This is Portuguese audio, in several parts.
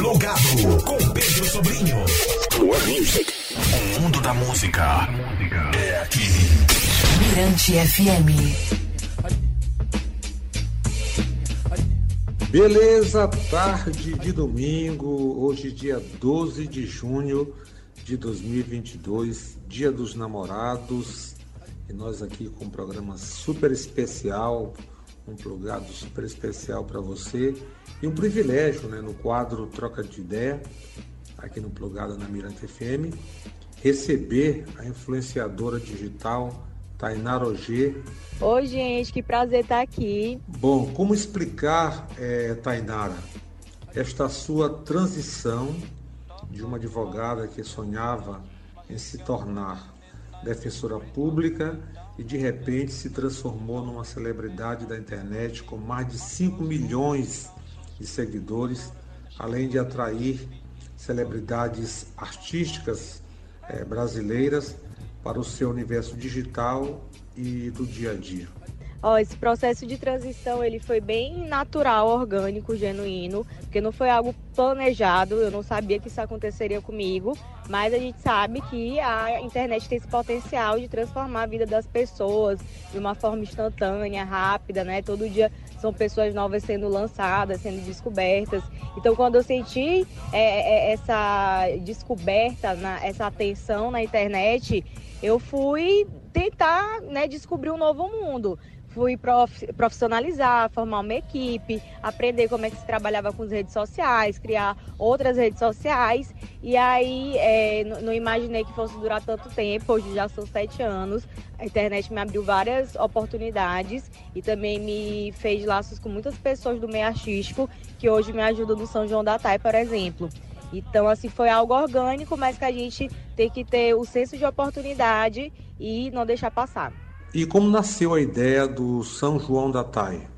Plugado com Pedro Sobrinho. O mundo da música é aqui. Mirante FM. Beleza, tarde de domingo, hoje dia 12 de junho de 2022, dia dos namorados, e nós aqui com um programa super especial, um plugado super especial para você e um privilégio, né, no quadro Troca de Ideia, aqui no Plugado na Mirante FM, receber a influenciadora digital Tainara Ogê. Oi, gente, que prazer estar aqui. Bom, como explicar, é, Tainara, esta sua transição de uma advogada que sonhava em se tornar defensora pública e de repente se transformou numa celebridade da internet com mais de 5 milhões de seguidores, além de atrair celebridades artísticas eh, brasileiras para o seu universo digital e do dia a dia. Ó, esse processo de transição ele foi bem natural, orgânico, genuíno, porque não foi algo planejado. Eu não sabia que isso aconteceria comigo, mas a gente sabe que a internet tem esse potencial de transformar a vida das pessoas de uma forma instantânea, rápida, né? Todo dia são pessoas novas sendo lançadas, sendo descobertas. Então, quando eu senti é, é, essa descoberta, na, essa atenção na internet, eu fui tentar né, descobrir um novo mundo fui prof, profissionalizar, formar uma equipe, aprender como é que se trabalhava com as redes sociais, criar outras redes sociais. E aí é, não imaginei que fosse durar tanto tempo, hoje já são sete anos. A internet me abriu várias oportunidades e também me fez laços com muitas pessoas do meio artístico que hoje me ajudam no São João da Tai, por exemplo. Então, assim, foi algo orgânico, mas que a gente tem que ter o senso de oportunidade e não deixar passar. E como nasceu a ideia do São João da Tai?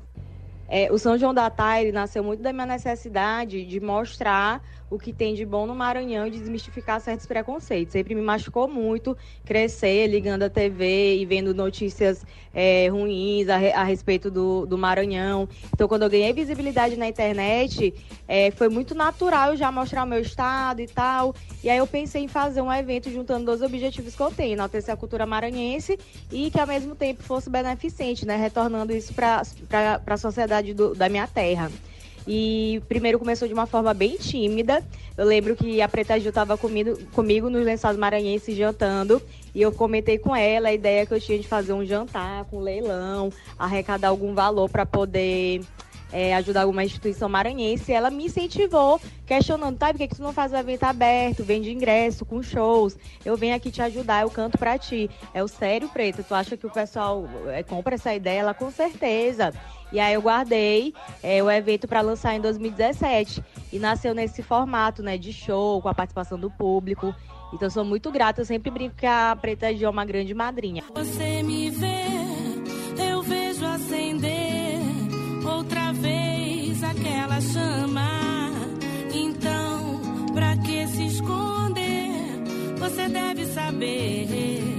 É, o São João da Tai nasceu muito da minha necessidade de mostrar o que tem de bom no Maranhão e desmistificar certos preconceitos. Sempre me machucou muito crescer ligando a TV e vendo notícias é, ruins a, a respeito do, do, Maranhão. Então, quando eu ganhei visibilidade na internet, é, foi muito natural já mostrar o meu estado e tal. E aí eu pensei em fazer um evento juntando dois objetivos que eu tenho, enaltecer a cultura maranhense e que ao mesmo tempo fosse beneficente, né? Retornando isso para a sociedade do, da minha terra. E primeiro começou de uma forma bem tímida. Eu lembro que a Preta Gil estava comigo, nos lençóis maranhenses jantando. E eu comentei com ela a ideia que eu tinha de fazer um jantar com leilão, arrecadar algum valor para poder é, ajudar alguma instituição maranhense, ela me incentivou, questionando, tá, por que, que tu não faz um evento aberto, vende ingresso, com shows, eu venho aqui te ajudar, eu canto pra ti. É o sério, Preta, tu acha que o pessoal é, compra essa ideia? Ela, com certeza. E aí eu guardei é, o evento para lançar em 2017. E nasceu nesse formato, né, de show, com a participação do público. Então sou muito grata, eu sempre brinco que a Preta Gil é uma grande madrinha. Você me vê, chama. Então, pra que se esconder? Você deve saber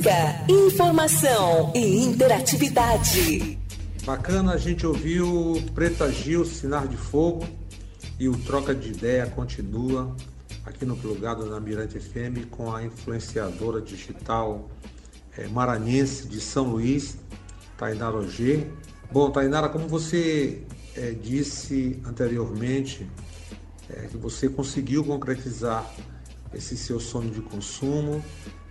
Música, informação e interatividade. Bacana, a gente ouviu Preta Gil, Sinar de Fogo e o Troca de Ideia continua aqui no Plugado na Mirante FM com a influenciadora digital é, maranhense de São Luís, Tainara Ogê. Bom, Tainara, como você é, disse anteriormente, é, que você conseguiu concretizar esse seu sonho de consumo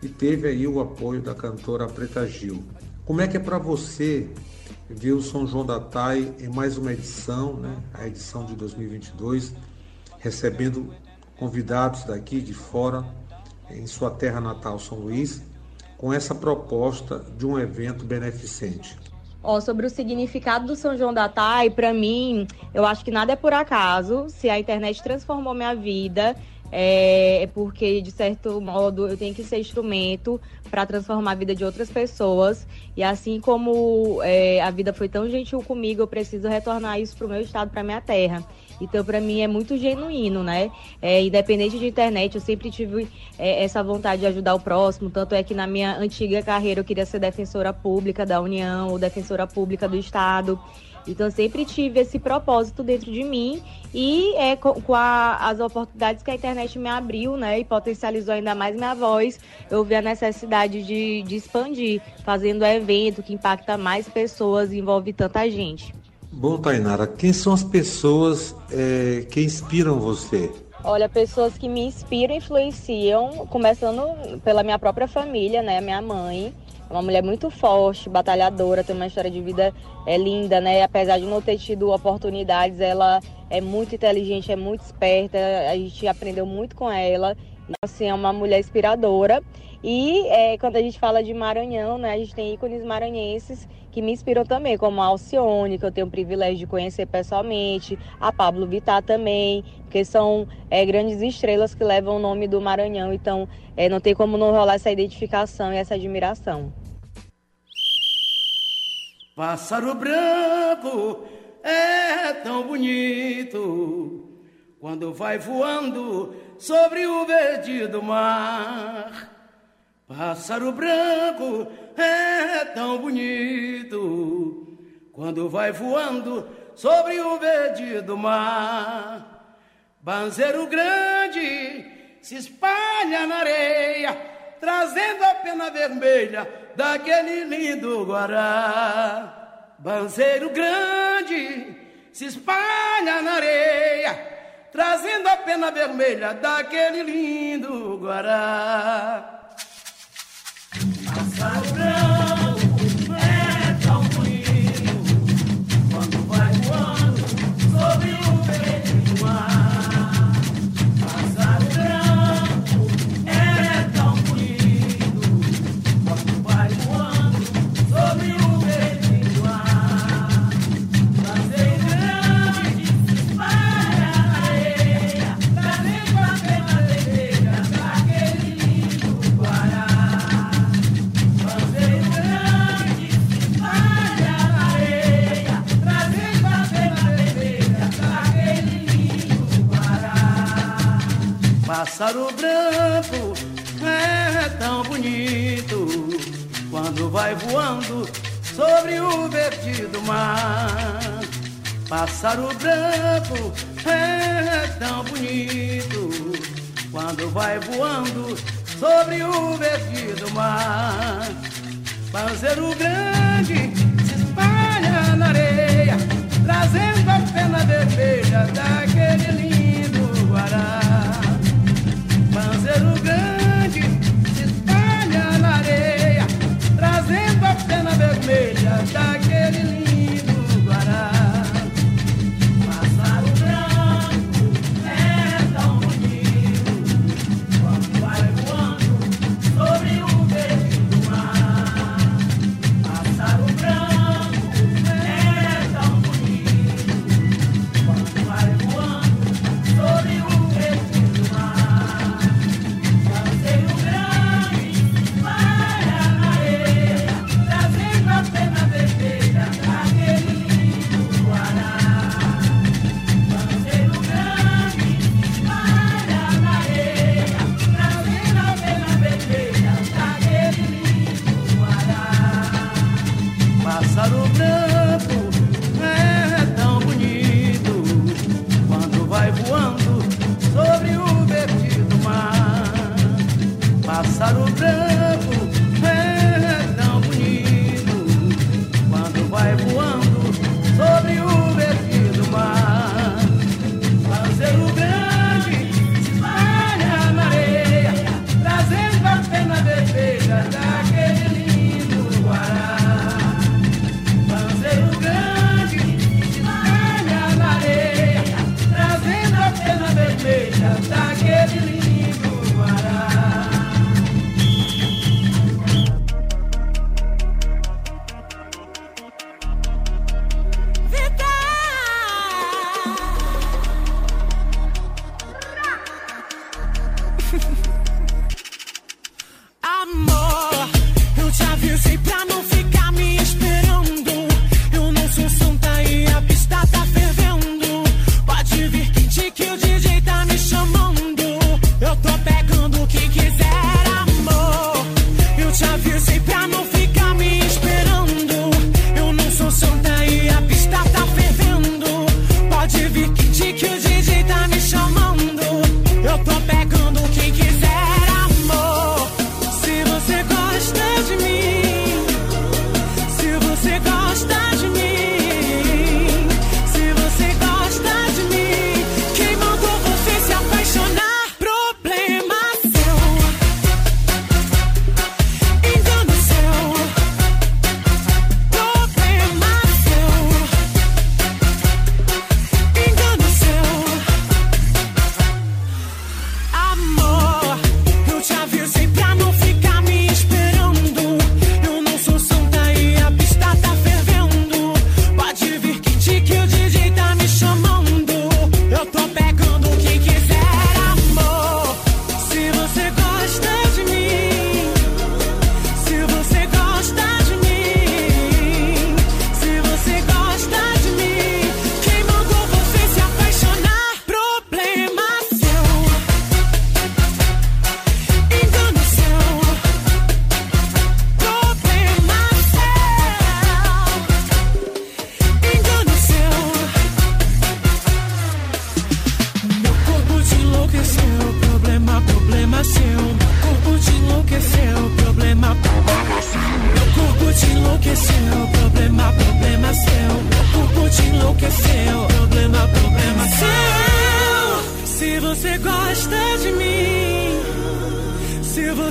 e teve aí o apoio da cantora Preta Gil. Como é que é para você ver o São João da Tai em mais uma edição, né, a edição de 2022, recebendo convidados daqui de fora, em sua terra natal, São Luís, com essa proposta de um evento beneficente? Ó, sobre o significado do São João da Tai, para mim, eu acho que nada é por acaso. Se a internet transformou minha vida, é, é porque, de certo modo, eu tenho que ser instrumento para transformar a vida de outras pessoas. E assim como é, a vida foi tão gentil comigo, eu preciso retornar isso para o meu estado, para minha terra. Então, para mim, é muito genuíno, né? É, independente de internet, eu sempre tive é, essa vontade de ajudar o próximo. Tanto é que na minha antiga carreira eu queria ser defensora pública da União ou defensora pública do Estado. Então, eu sempre tive esse propósito dentro de mim e é, com, com a, as oportunidades que a internet me abriu, né, e potencializou ainda mais minha voz, eu vi a necessidade de, de expandir, fazendo evento que impacta mais pessoas e envolve tanta gente. Bom, Tainara, quem são as pessoas é, que inspiram você? Olha, pessoas que me inspiram e influenciam, começando pela minha própria família, né, minha mãe, é uma mulher muito forte, batalhadora, tem uma história de vida é linda, né? Apesar de não ter tido oportunidades, ela é muito inteligente, é muito esperta. A gente aprendeu muito com ela. Assim, é uma mulher inspiradora. E é, quando a gente fala de Maranhão, né, a gente tem ícones maranhenses que me inspiram também, como a Alcione, que eu tenho o privilégio de conhecer pessoalmente, a Pablo Vittar também, porque são é, grandes estrelas que levam o nome do Maranhão, então é, não tem como não rolar essa identificação e essa admiração. Pássaro branco é tão bonito quando vai voando sobre o verde do mar. Pássaro branco é tão bonito quando vai voando sobre o verde do mar. Banzeiro grande se espalha na areia, trazendo a pena vermelha daquele lindo Guará. Banzeiro grande se espalha na areia, trazendo a pena vermelha daquele lindo Guará. Pássaro branco é tão bonito quando vai voando sobre o verde do mar. Pássaro branco é tão bonito quando vai voando sobre o verde do mar. Panzeiro grande se espalha na areia, trazendo a pena vermelha daquele lindo Panzeiro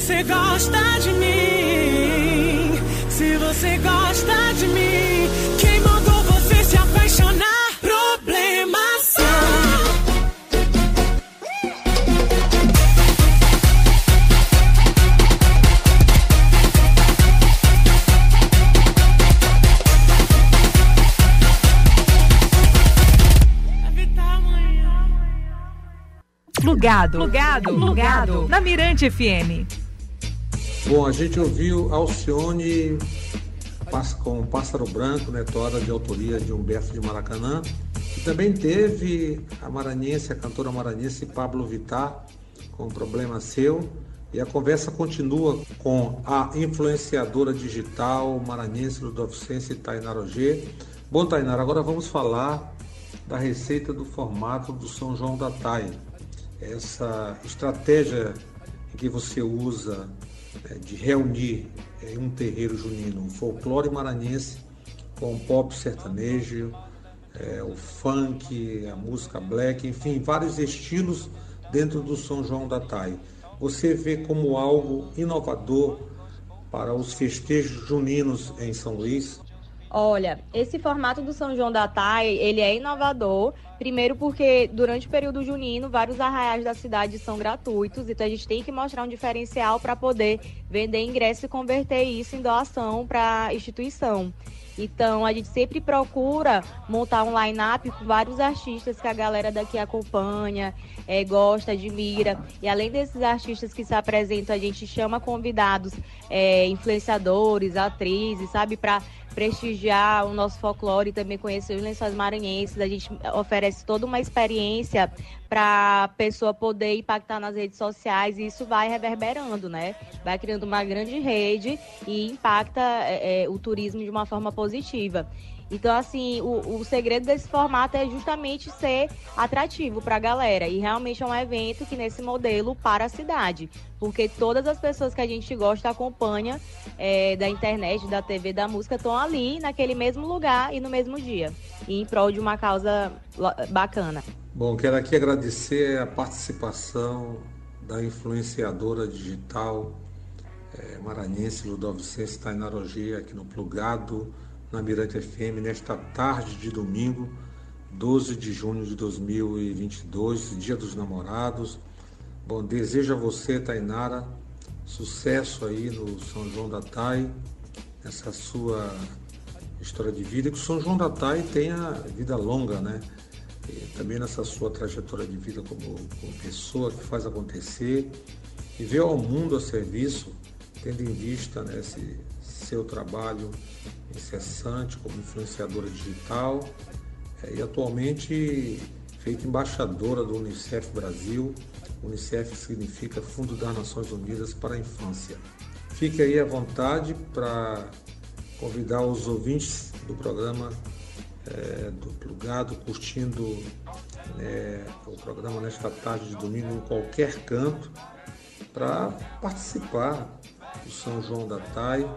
você gosta de mim, se você gosta de mim, quem mandou você se apaixonar? Problema seu. Plugado, plugado, plugado. Na Mirante FM. Bom, a gente ouviu Alcione com Pássaro Branco, né, toada de autoria de Humberto de Maracanã. E também teve a maranhense, a cantora maranhense Pablo Vittar, com Problema Seu. E a conversa continua com a influenciadora digital maranhense Ludovicense Tainara Ogê. Bom, Tainara, agora vamos falar da receita do formato do São João da Tai. Essa estratégia que você usa de reunir em um terreiro junino o folclore maranhense com o pop sertanejo, eh, o funk, a música black, enfim, vários estilos dentro do São João da Tai. Você vê como algo inovador para os festejos juninos em São Luís? Olha, esse formato do São João da Tai, ele é inovador. Primeiro porque durante o período junino, vários arraiais da cidade são gratuitos, então a gente tem que mostrar um diferencial para poder vender ingresso e converter isso em doação para a instituição. Então a gente sempre procura montar um line-up com vários artistas que a galera daqui acompanha, eh, gosta, admira. E além desses artistas que se apresentam, a gente chama convidados, eh, influenciadores, atrizes, sabe, para prestigiar o nosso folclore e também conhecer os lençóis maranhenses. A gente oferece toda uma experiência para a pessoa poder impactar nas redes sociais e isso vai reverberando, né? Vai criando uma grande rede e impacta é, é, o turismo de uma forma positiva. Então, assim, o, o segredo desse formato é justamente ser atrativo para a galera. E realmente é um evento que, nesse modelo, para a cidade. Porque todas as pessoas que a gente gosta, acompanha é, da internet, da TV, da música, estão ali, naquele mesmo lugar e no mesmo dia. E em prol de uma causa bacana. Bom, quero aqui agradecer a participação da influenciadora digital eh, maranhense Ludovicense Tainarogia aqui no Plugado, na Mirante FM, nesta tarde de domingo, 12 de junho de 2022, Dia dos Namorados. Bom, desejo a você, Tainara, sucesso aí no São João da Tai, essa sua história de vida, que o São João da Tai tenha vida longa, né? E também nessa sua trajetória de vida como, como pessoa que faz acontecer e vê ao mundo a serviço, tendo em vista né, esse seu trabalho incessante como influenciadora digital eh, e atualmente feita embaixadora do Unicef Brasil. Unicef significa Fundo das Nações Unidas para a Infância. Fique aí à vontade para convidar os ouvintes do programa eh, do Plugado, curtindo né, o programa nesta tarde de domingo em qualquer canto, para participar do São João da Tai,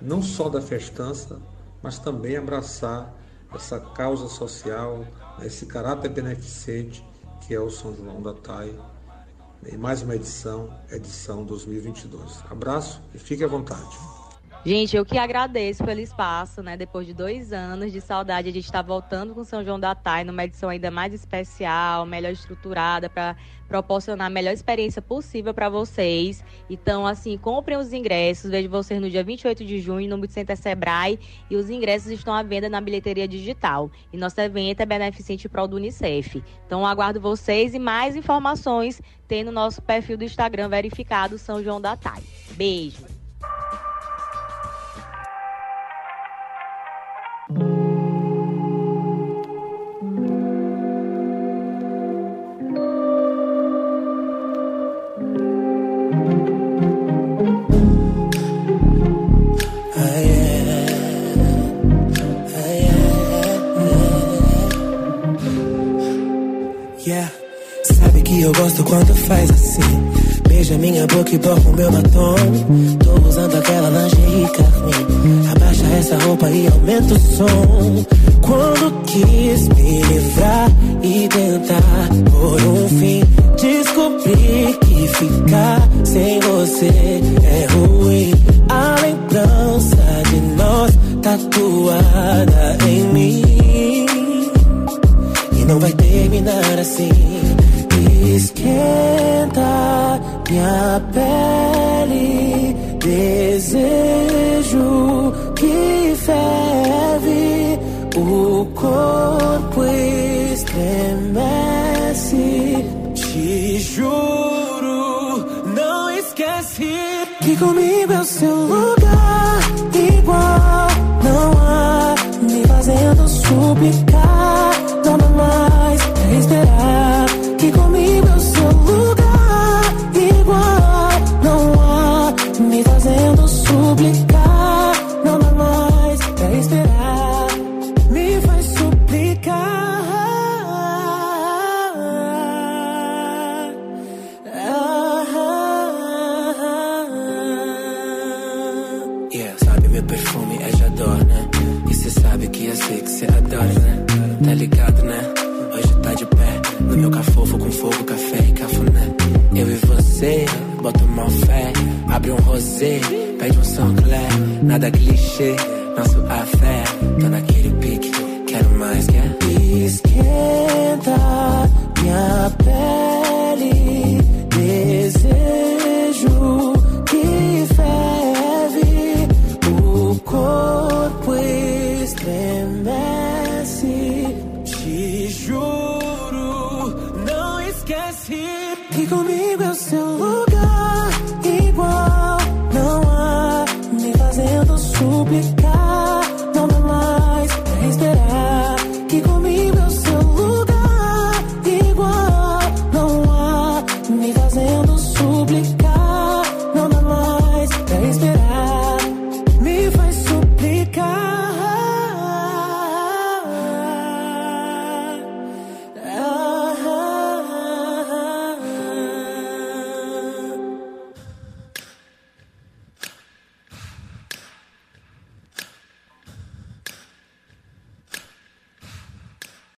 não só da festança, mas também abraçar essa causa social, né, esse caráter beneficente que é o São João da Tai. Em mais uma edição, edição 2022. Abraço e fique à vontade. Gente, eu que agradeço pelo espaço, né? Depois de dois anos de saudade, a gente está voltando com São João da Tai numa edição ainda mais especial, melhor estruturada, para proporcionar a melhor experiência possível para vocês. Então, assim, comprem os ingressos. Vejo vocês no dia 28 de junho no Multicenter Sebrae e os ingressos estão à venda na bilheteria digital. E nosso evento é beneficente para o do Unicef. Então, aguardo vocês e mais informações tem no nosso perfil do Instagram verificado São João da Tai. Beijo! Sabe que eu gosto quando faz assim. Beija minha boca e borra o meu batom. Tô usando aquela lingerie carmim. Abaixa essa roupa e aumenta o som. Quando quis me livrar e tentar por um fim, descobri que ficar sem você é ruim. A lembrança de nós tatuada em mim. Não vai terminar assim. Esquenta minha pele, desejo que ferve, o corpo estremece. Te juro, não esquece que comigo é o seu lugar igual. Não há me fazendo suplicar, sei que cê adora, né? Tá ligado, né? Hoje tá de pé no meu cafofo com fogo, café e cafuné. Eu e você, bota uma fé, abre um rosé, pede um Sancler, nada clichê, nosso afé. Tô naquele pique, quero mais, quer? Esquenta minha 새피고 미웠어